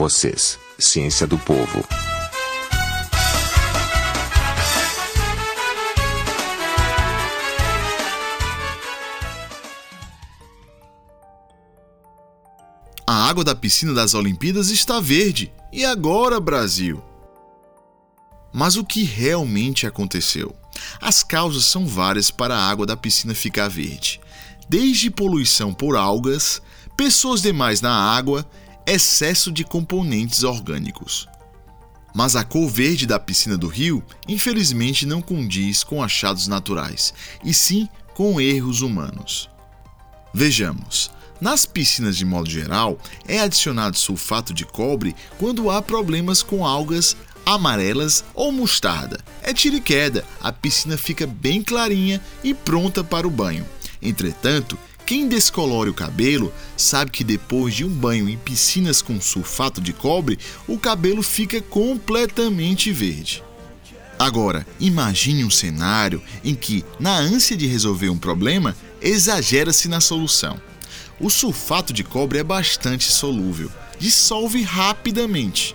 vocês, Ciência do Povo. A água da piscina das Olimpíadas está verde. E agora, Brasil? Mas o que realmente aconteceu? As causas são várias para a água da piscina ficar verde, desde poluição por algas, pessoas demais na água, excesso de componentes orgânicos. Mas a cor verde da piscina do rio, infelizmente, não condiz com achados naturais, e sim com erros humanos. Vejamos. Nas piscinas, de modo geral, é adicionado sulfato de cobre quando há problemas com algas amarelas ou mostarda. É tiro e queda, a piscina fica bem clarinha e pronta para o banho. Entretanto, quem descolore o cabelo sabe que depois de um banho em piscinas com sulfato de cobre, o cabelo fica completamente verde. Agora, imagine um cenário em que, na ânsia de resolver um problema, exagera-se na solução. O sulfato de cobre é bastante solúvel, dissolve rapidamente.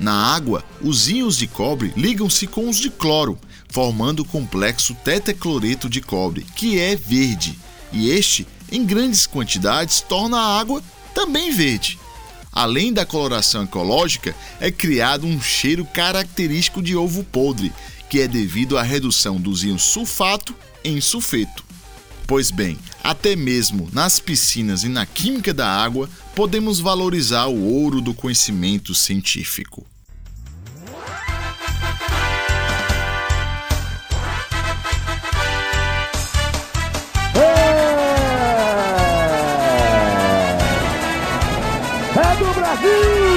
Na água, os íons de cobre ligam-se com os de cloro, formando o complexo tetacloreto de cobre, que é verde, e este, em grandes quantidades, torna a água também verde. Além da coloração ecológica, é criado um cheiro característico de ovo podre, que é devido à redução dos íons sulfato em sulfeto. Pois bem, até mesmo nas piscinas e na química da água, podemos valorizar o ouro do conhecimento científico. É, é do Brasil!